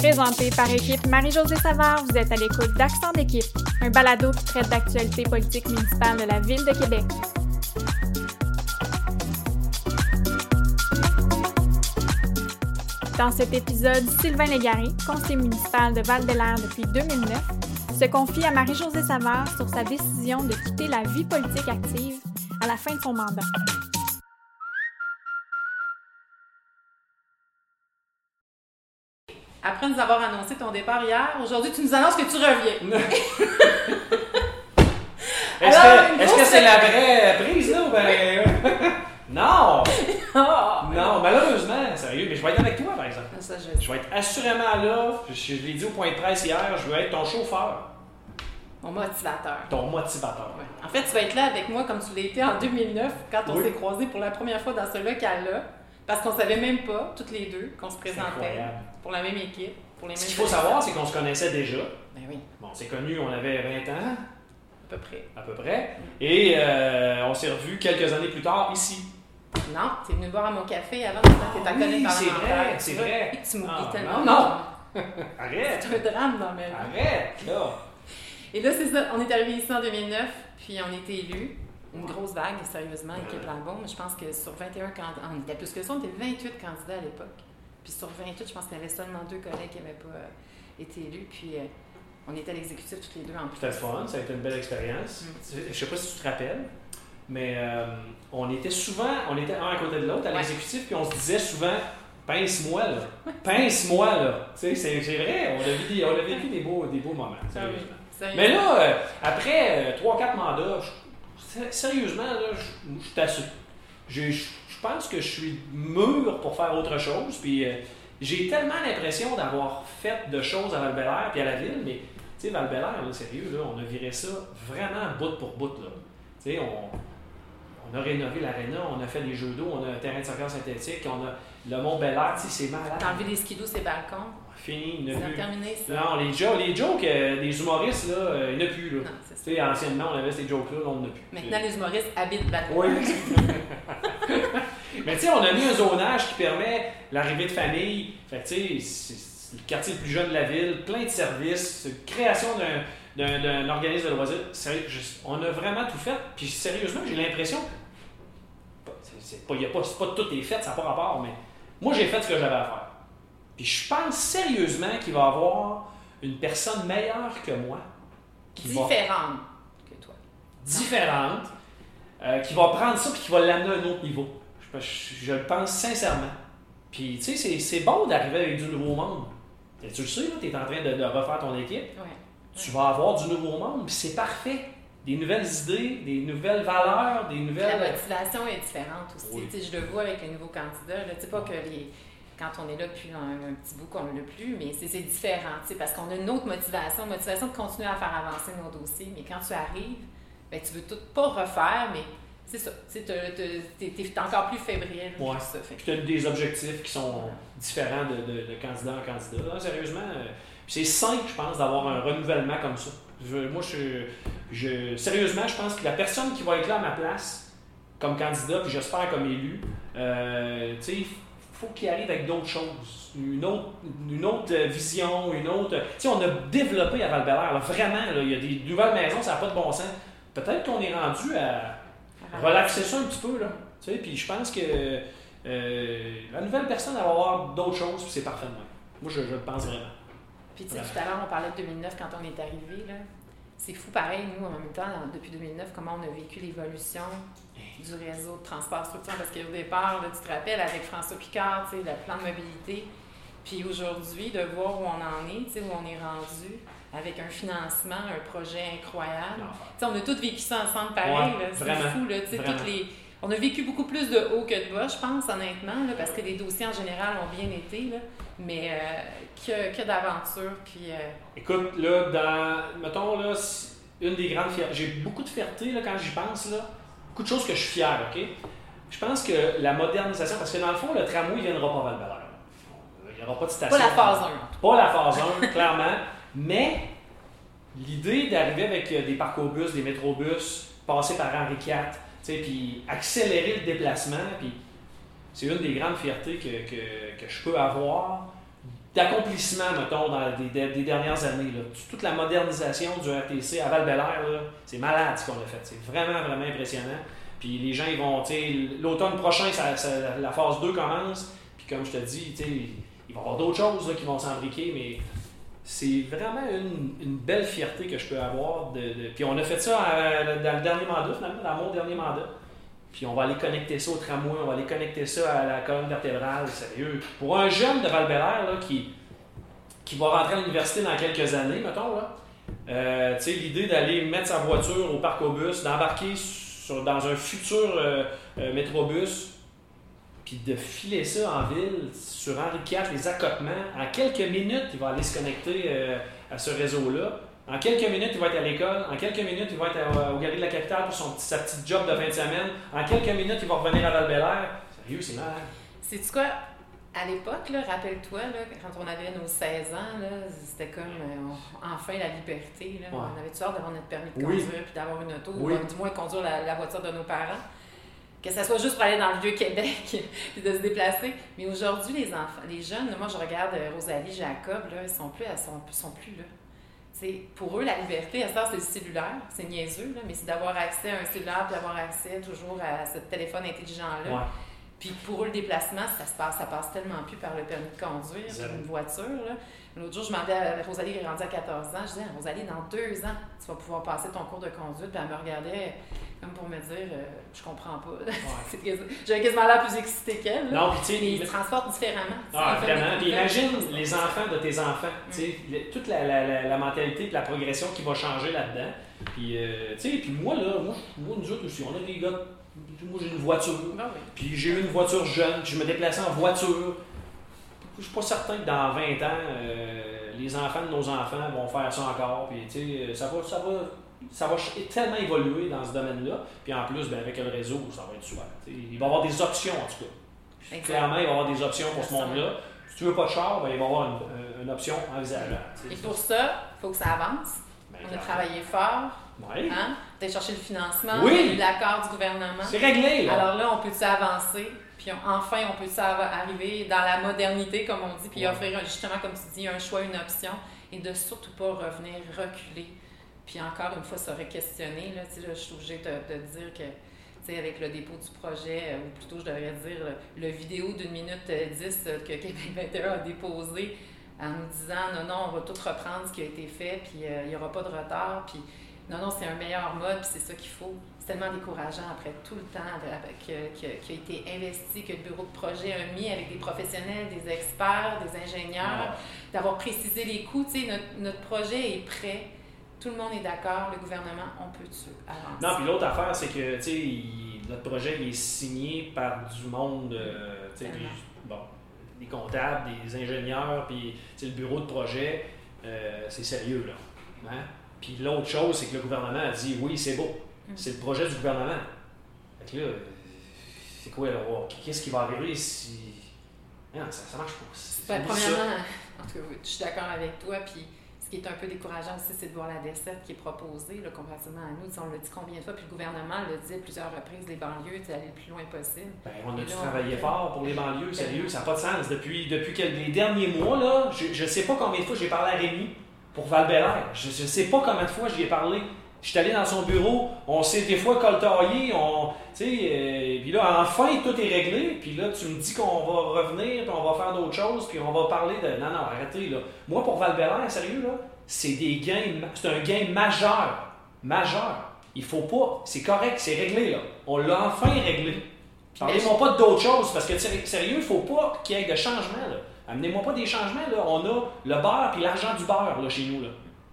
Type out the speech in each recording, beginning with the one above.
Présenté par équipe Marie-Josée Savard, vous êtes à l'écoute d'Accent d'équipe, un balado qui traite d'actualité politique municipale de la Ville de Québec. Dans cet épisode, Sylvain Légaré, conseiller municipal de val l'air depuis 2009, se confie à Marie-Josée Savard sur sa décision de quitter la vie politique active à la fin de son mandat. Après nous avoir annoncé ton départ hier, aujourd'hui, tu nous annonces que tu reviens. Est-ce que est-ce que c'est la vraie prise, là? ou Ben... non! Ah, Non, malheureusement, sérieux, mais je vais être avec toi, par exemple. Ça, je... Je vais être assurément là. Je, je l'ai dit au point de presse hier, je veux être ton chauffeur, Mon motivateur. ton motivateur. En fait, tu vas être là avec moi comme tu l'as été en 2009, quand on Oui. s'est croisés pour la première fois dans ce local-là, parce qu'on savait même pas, toutes les deux, qu'on se présentait pour la même équipe, pour les mêmes Ce qu'il faut savoir, c'est qu'on se connaissait déjà. Ben oui, Bon, on s'est connus, on avait 20 ans, à peu près. à peu près. Et euh, on s'est revus quelques années plus tard ici. Non, t'es venu boire à mon café avant, tu étais ta oui, collègue c'est vrai, c'est vrai. Tu m'oublies Ah, tellement. non, non. Arrête! C'est un drame dans ma vie. Arrête, là! Et là, c'est ça, on est arrivé ici en 2009, puis on était élus. Une grosse vague, sérieusement, équipe Lambon. Je pense que sur 21 candidats, on était plus que ça, on était 28 candidats à l'époque. Puis sur 28, je pense qu'il y avait seulement deux collègues qui n'avaient pas euh, été élus. Puis euh, on était à l'exécutif toutes les deux en plus. C'était fun, ça a été une belle expérience. Je sais pas si tu te rappelles, mais euh, on était souvent, on était un à côté de l'autre à Ouais. l'exécutif, puis on se disait souvent pince-moi là, pince-moi là. C'est vrai, on a, vécu, on a vécu des beaux, des beaux moments. Ah oui. sérieusement. Mais là, euh, après 3-4 mandats, je- sérieusement, là, je. Je je- je pense que je suis mûr pour faire autre chose, puis euh, j'ai tellement l'impression d'avoir fait de choses à val puis à la ville, mais tu sais, val là, sérieux, là, on a viré ça vraiment bout pour bout. Là. Tu sais, on, on a rénové l'aréna, on a fait des jeux d'eau, on a un terrain de soccer synthétique, on a le Mont Bel Air, tu sais, c'est malade. T'as enlevé des skidoo ces balcons. Fini, il n'y plus. terminé, ça. Non, les jokes, les jokes euh, des humoristes, là, euh, il n'y en a plus. Là. Non, c'est anciennement, on avait ces jokes-là, là, on n'en a plus. Maintenant, les humoristes habitent Val Oui. Mais tu sais, on a mis un zonage qui permet l'arrivée de. Fait que tu sais, c'est le quartier le plus jeune de la ville, plein de services, création d'un- organisme de loisirs. Sérieux, on a vraiment tout fait. Puis sérieusement, j'ai l'impression. C'est- pas, y a pas, pas tout est fait, ça n'a pas rapport, mais moi j'ai fait ce que j'avais à faire. Puis je pense sérieusement qu'il va y avoir une personne meilleure que moi qui va Différentes que toi. différente, euh, qui va prendre ça et qui va l'amener à un autre niveau. Je, je- je le pense sincèrement. Puis, tu sais, c'est- c'est bon d'arriver avec du nouveau monde. Et tu le sais, tu es en train de, de refaire ton équipe. Ouais. Tu vas avoir du nouveau monde, puis c'est parfait. Des nouvelles idées, des nouvelles valeurs, des La nouvelles. motivation est différente aussi. Oui. Tu sais, Je le vois avec les nouveaux candidats. Là. Tu sais, pas que les... quand on est là depuis un, un petit bout qu'on ne l'a plus, mais c'est différent. tu sais, Parce qu'on a une autre motivation, une motivation de continuer à faire avancer nos dossiers. Mais quand tu arrives, ben, tu veux tout pas refaire, mais c'est ça. Tu es, encore plus fébrile. Ouais. ça. Fait Puis tu as des objectifs qui sont différents de, de- de candidat en candidat. Là, sérieusement, euh, c'est sain, je pense, d'avoir un renouvellement comme ça. Je- moi, je, je, sérieusement, je pense que la personne qui va être là à ma place, comme candidat, puis j'espère comme élu, euh, tu sais, il faut qu'il arrive avec d'autres choses. Une autre, une autre vision, une autre. Tu sais, on a développé à val là, vraiment, là, il y a des nouvelles maisons, ça n'a pas de bon sens. Peut-être qu'on est rendu à relaxer ça un petit peu, là. Tu sais, puis je pense que euh, la nouvelle personne elle va avoir d'autres choses, puis c'est parfait de même. Moi, je, je le pense vraiment. Puis tu sais, tout à l'heure, on parlait de 2009 quand on est arrivé. là. C'est fou pareil, nous, en même temps, depuis 2009, comment on a vécu l'évolution du réseau de transport structurant. Parce qu'au départ, là, tu te rappelles, avec François Picard, tu sais, le plan de mobilité. Puis aujourd'hui, de voir où on en est, tu sais, où on est rendu, avec un financement, un projet incroyable. Tu sais, on a tous vécu ça ensemble pareil. Ouais, c'est fou, là. tu sais, toutes les... On a vécu beaucoup plus de haut que de bas, je pense, honnêtement, là, parce que les dossiers en général ont bien été, là, mais euh, que, que d'aventures. Puis, euh, Écoute, là, dans. Mettons, là, une des grandes fiertés. J'ai beaucoup de fierté, là, quand j'y pense, là. Beaucoup de choses que je suis fier, OK? Je pense que la modernisation, parce que dans le fond, le tramway ne viendra pas à val Il n'y aura pas de station. pas la phase 1. Pas la phase 1, clairement. Mais l'idée d'arriver avec euh, des parcours-bus, des métrobus, passer par Henri IV, puis accélérer le déplacement, puis c'est une des grandes fiertés que, que, que je peux avoir d'accomplissement, mettons, dans des, dernières années. Là. Toute la modernisation du RTC à val c'est malade ce qu'on a fait. C'est vraiment, vraiment impressionnant. Puis les gens, ils vont, l'automne prochain, la phase 2 commence. Puis comme je te dis, il va y avoir d'autres choses qui vont s'embriquer, mais c'est vraiment une, belle fierté que je peux avoir. De, Puis on a fait ça dans le dernier mandat, finalement, dans mon dernier mandat. Puis on va aller connecter ça au tramway, on va aller connecter ça à la colonne vertébrale, sérieux. Pour un jeune de val là, qui, qui va rentrer à l'université dans quelques années, mettons, là, euh, l'idée d'aller mettre sa voiture au parc au bus, d'embarquer dans un futur euh, euh, métrobus, puis de filer ça en ville sur Henri IV, les accotements, en quelques minutes, il va aller se connecter à ce réseau-là. En quelques minutes, il va être à l'école. En quelques minutes, il va être au Galerie de la Capitale pour son, sa petite job de fin de semaine. En quelques minutes, il va revenir à val Sérieux, c'est malade. C'est-tu quoi? À l'époque, rappelle-toi, quand on avait nos 16 ans, c'était comme euh, enfin la liberté. Là. On avait hâte d'avoir notre permis de conduire puis d'avoir une auto, ou du moins conduire la, voiture de nos parents? Que ce soit juste pour aller dans le Vieux-Québec et de se déplacer. Mais aujourd'hui, les enfants, les jeunes, moi je regarde euh, Rosalie, Jacob, là, ils sont plus, sont, plus là pour eux, la liberté, à ça, c'est le cellulaire. C'est niaiseux, là, mais c'est d'avoir accès à un cellulaire d'avoir accès toujours à ce téléphone intelligent-là. Puis pour eux, le déplacement, ça se passe, ça passe tellement plus par le permis de conduire, une voiture. L'autre jour, je demandais à Rosalie, qui est rendue à 14 ans, je disais, Rosalie, dans deux ans, tu vas pouvoir passer ton cours de conduite. Puis elle me regardait comme pour me dire, euh, je comprends pas. J'avais quasiment l'air plus excitée qu'elle. Non, puis tu sais. Ils transportent différemment. Ah, vraiment. Puis imagine les enfants de tes enfants. Tu sais, toute la, la, la, mentalité et la progression qui va changer là-dedans. Puis, euh, tu sais, puis moi, là, moi, moi, nous autres aussi, on a des gars. Moi, j'ai une voiture. Ben puis j'ai eu une voiture jeune, puis je me déplaçais en voiture. Je suis pas certain que dans 20 ans, euh, les enfants de nos enfants vont faire ça encore. Puis, tu sais, ça va, ça va ça va tellement évoluer dans ce domaine-là. Puis en plus, ben, avec le réseau, ça va être super. il va y avoir des options, en tout cas. Clairement, il va y avoir des options pour ce monde-là. Si tu veux pas de char, ben, il va y avoir une, une option envisageable. Et pour ça, il faut que ça avance. Ben, on a travaillé fort. Oui. Hein? Tu as cherché le financement, oui. l'accord du gouvernement. C'est réglé. Là. Alors là, on peut avancer, puis enfin, on peut arriver dans la modernité, comme on dit, puis offrir justement, comme tu dis, un choix, une option, et de surtout pas revenir reculer? Puis encore une fois, ça aurait questionné. Là, là, je suis obligée de, dire que avec le dépôt du projet, euh, ou plutôt je devrais dire le, vidéo d'une minute 10 euh, que Québec 21 a déposé en nous disant non, non, on va tout reprendre ce qui a été fait, puis euh, il n'y aura pas de retard, puis non, non, c'est un meilleur mode, puis c'est ça qu'il faut. C'est tellement décourageant après tout le temps qui, a été investi, que le bureau de projet a mis avec des professionnels, des experts, des ingénieurs, d'avoir précisé les coûts. Notre, notre projet est prêt tout le monde est d'accord, le gouvernement, on peut-tu avancer? Non, puis l'autre affaire, c'est que, tu sais, notre projet il est signé par du monde, euh, tu sais, bon, des comptables, des ingénieurs, puis le bureau de projet, euh, c'est sérieux, là. Hein? Puis l'autre chose, c'est que le gouvernement a dit, oui, c'est beau, mm. c'est le projet du gouvernement. Fait que là, c'est quoi, là? Qu'est-ce qui va arriver si... Non, ça, ça marche pas. Ben, premièrement, en tout cas, je suis d'accord avec toi, puis ce qui est un peu décourageant aussi, c'est de voir la desserte qui est proposée, là, comparativement à nous. on l'a dit combien de fois, puis le gouvernement l'a dit à plusieurs reprises, les banlieues, d'aller le plus loin possible. Ben, on a dû travailler fort pour les banlieues, sérieux, ça n'a pas de sens. Depuis, depuis les derniers mois, là, je ne sais pas combien de fois j'ai parlé à Rémi pour val Je ne sais pas combien de fois j'y ai parlé. Je suis allé dans son bureau, on s'est des fois coltaillé, on, tu sais, euh, puis là, enfin, tout est réglé, puis là, tu me dis qu'on va revenir, puis on va faire d'autres choses, puis on va parler de... Non, non, arrêtez, là. Moi, pour val sérieux, là, c'est des gains, c'est un gain majeur, majeur. Il faut pas, c'est correct, c'est réglé, là. On l'a enfin réglé. Parlez-moi pas d'autres choses, parce que, sérieux, il faut pas qu'il y ait de changements, là. Amenez-moi pas des changements, là. On a le beurre puis l'argent du beurre, là, chez nous, là.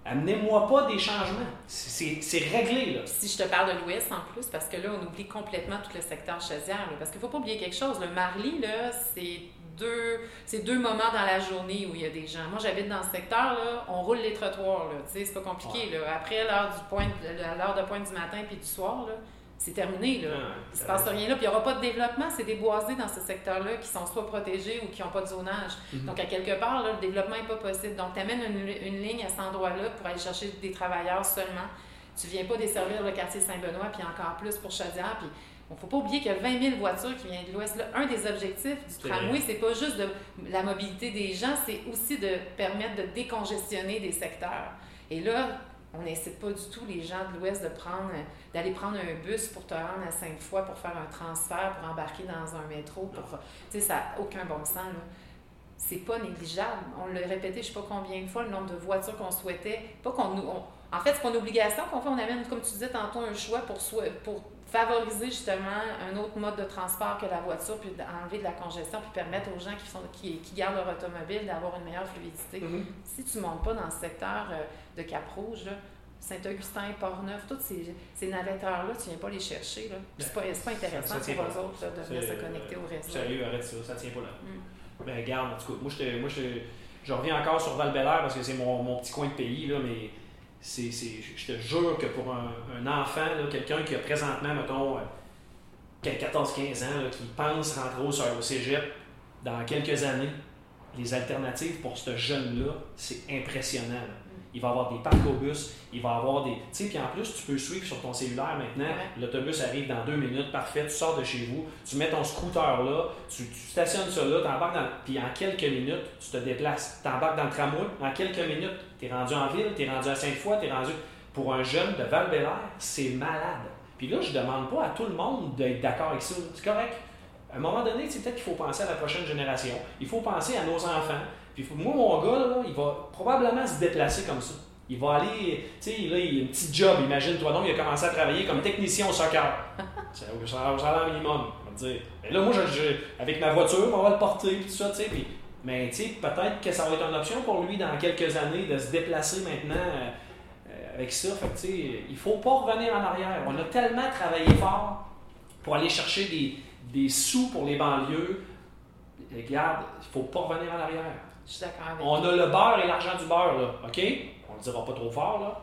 Amenez-moi pas des changements. C'est réglé, là. Si je te parle de l'Ouest en plus, parce que là, on oublie complètement tout le secteur chaudière. Parce qu'il faut pas oublier quelque chose. Le Marly, là, c'est deux, c'est deux moments dans la journée où il y a des gens. Moi, j'habite dans ce secteur, là, on roule les trottoirs, là. C'est pas compliqué, là. Après l'heure du point, l'heure de pointe du matin puis du soir, là, c'est terminé. Là. Ah, il ne se passe rien là. Puis il n'y aura pas de développement. C'est des boisés dans ce secteur-là qui sont soit protégés ou qui n'ont pas de zonage. Mhm. Donc, à quelque part, là, le développement n'est pas possible. Donc, tu amènes une, une, ligne à cet endroit-là pour aller chercher des travailleurs seulement. Tu ne viens pas desservir le quartier Saint-Benoît, puis encore plus pour Chaudière. Puis il ne faut pas oublier qu'il y a 20 000 voitures qui viennent de l'Ouest. Là, Un des objectifs du tramway, c'est pas juste de la mobilité des gens, c'est aussi de permettre de décongestionner des secteurs. Et là, on n'incite pas du tout les gens de l'Ouest de prendre, d'aller prendre un bus pour te rendre à Sainte-Foy pour faire un transfert, pour embarquer dans un métro. Pour, tu sais, ça n'a aucun bon sens. Là. C'est pas négligeable. On l'a répété, je sais pas combien de fois, le nombre de voitures qu'on souhaitait. Pas qu'on nous. on- en fait, c'est pas une obligation qu'on fait. On amène, comme tu disais tantôt, un choix pour, soi- pour favoriser justement un autre mode de transport que la voiture, puis enlever de la congestion, puis permettre aux gens qui, sont, qui, qui gardent leur automobile d'avoir une meilleure fluidité. Mhm. Si tu ne montes pas dans ce secteur euh, de Cap-Rouge, Saint-Augustin, Port-Neuf, toutes ces, ces navetteurs-là, tu ne viens pas les chercher. Là. C'est pas, pas intéressant Ça tient pour eux autres là, de venir se connecter au réseau. Sérieux, arrête ça, ça tient pas là. Mm. Ben, regarde, en tout cas, moi, je, moi je reviens encore sur val parce que c'est mon, mon petit coin de pays, là, mais c'est, je te jure que pour un, un enfant, quelqu'un qui a présentement, mettons, euh, 14-15 ans, là, qui pense rentrer au, au cégep dans quelques années, les alternatives pour ce jeune-là, c'est impressionnant. Il va avoir des parcs au bus, il va avoir des. Tu sais, puis en plus, tu peux suivre sur ton cellulaire maintenant. L'autobus arrive dans deux minutes, parfait, tu sors de chez vous, tu mets ton scooter là, tu, tu stationnes ça là, t'embarques dans. Puis en quelques minutes, tu te déplaces. Tu embarques dans le tramway, en quelques minutes, tu es rendu en ville, tu es rendu à Sainte-Foy, tu es rendu. Pour un jeune de val c'est malade. Puis là, je demande pas à tout le monde d'être d'accord avec ça. C'est correct. À un moment donné, c'est peut-être qu'il faut penser à la prochaine génération. Il faut penser à nos enfants. Puis moi, mon gars, là, il va probablement se déplacer comme ça. Il va aller, tu sais, là, il a un petit job, imagine-toi donc, il a commencé à travailler comme technicien au soccer. C'est au salaire- minimum, on va te dire. Mais là, moi, je, je- avec ma voiture, on va le porter, puis tout ça, tu sais. Puis, mais, tu sais, peut-être que ça va être une option pour lui dans quelques années de se déplacer maintenant euh, avec ça. Fait que, tu sais, il faut pas revenir en arrière. On a tellement travaillé fort pour aller chercher des, des sous pour les banlieues. Regarde, il faut pas revenir en arrière. Je suis d'accord avec On toi. a le beurre et l'argent du beurre, là, OK? On le dira pas trop fort, là.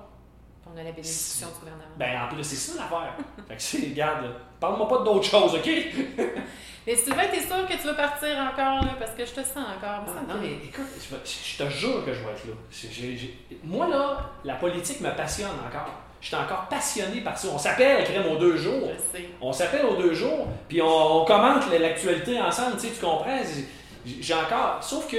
On a la bénédiction du gouvernement. Ben, en plus, c'est ça l'affaire. fait que, c'est, regarde, parle-moi pas d'autre chose, OK? Mais Sylvain, t'es sûr que tu veux partir encore, là, parce que je te sens encore. Ah, non, mais écoute, je, te jure que je vais être là. J'ai- j'ai- j'ai- Moi, là, la politique me passionne encore. Je suis encore passionné par ça. On s'appelle, crème aux deux jours. Je sais. On s'appelle aux deux jours, puis on, on commente l'actualité ensemble, tu sais, tu comprends? J'ai encore. Sauf que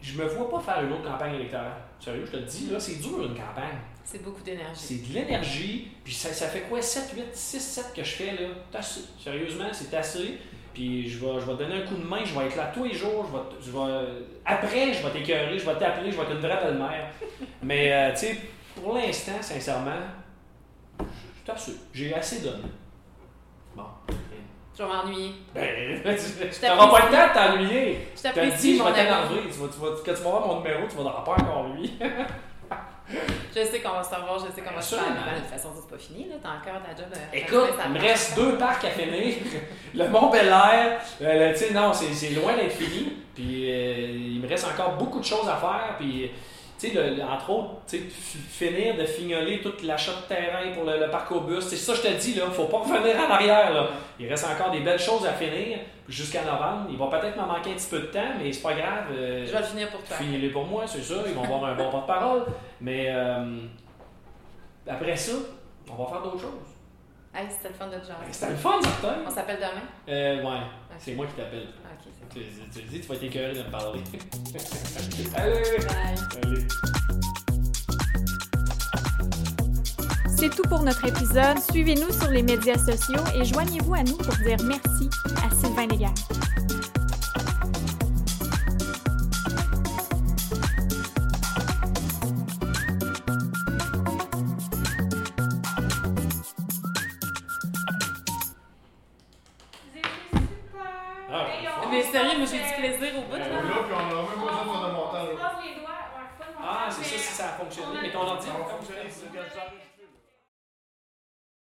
je me vois pas faire une autre campagne électorale. Sérieux, je te le dis, là, c'est dur une campagne. C'est beaucoup d'énergie. C'est de l'énergie, puis ça, ça fait quoi, 7, 8, 6, 7 que je fais, là? Assez. Sérieusement, c'est assez. Puis je vais, je vais te donner un coup de main, je vais être là tous les jours, je vais, je vais, après, je vais t'écœurer, je vais t'appeler, je vais être une vraie belle-mère. Mais, euh, tu sais, pour l'instant, sincèrement, je assez. J'ai assez donné. Je vais m'ennuyer. Ben, tu n'auras pas le temps de t'ennuyer. Je t'apprécie, dit, je vais t'énerver. Tu vas, tu vas, quand tu vas voir mon numéro, tu vas n'auras pas encore lui. Je sais qu'on va se revoir, je sais qu'on va se faire. De toute façon, c'est pas fini, là. T'as encore ta job. à- Écoute, il me reste deux parcs à finir. Le Mont Bel Air, euh, tu sais, non, c'est c'est loin d'être fini. Puis euh, il me reste encore beaucoup de choses à faire. Puis, tu sais, entre autres, finir de fignoler tout l'achat de terrain pour le, le parc au bus. C'est ça, je te dis, là, faut pas revenir en arrière. Là. Il reste encore des belles choses à finir jusqu'à novembre. Il va peut-être m'en manquer un petit peu de temps, mais c'est pas grave. euh, Je vais le finir pour toi. Finis-les pour moi, c'est ça. Ils vont avoir un bon porte-parole. Mais euh, après ça, on va faire d'autres choses. Hey, c'était le fun de te jaser. C'était le fun, certain. On s'appelle demain? Euh, ouais, c'est moi qui t'appelle. Tu, tu, tu dis, tu vas être écœuré de me parler. Allez, Bye. allez. C'est tout pour notre épisode. Suivez-nous sur les médias sociaux et joignez-vous à nous pour dire merci à Sylvain Légaré. Fonctionné. Mais ton ordi Ça va fonctionner.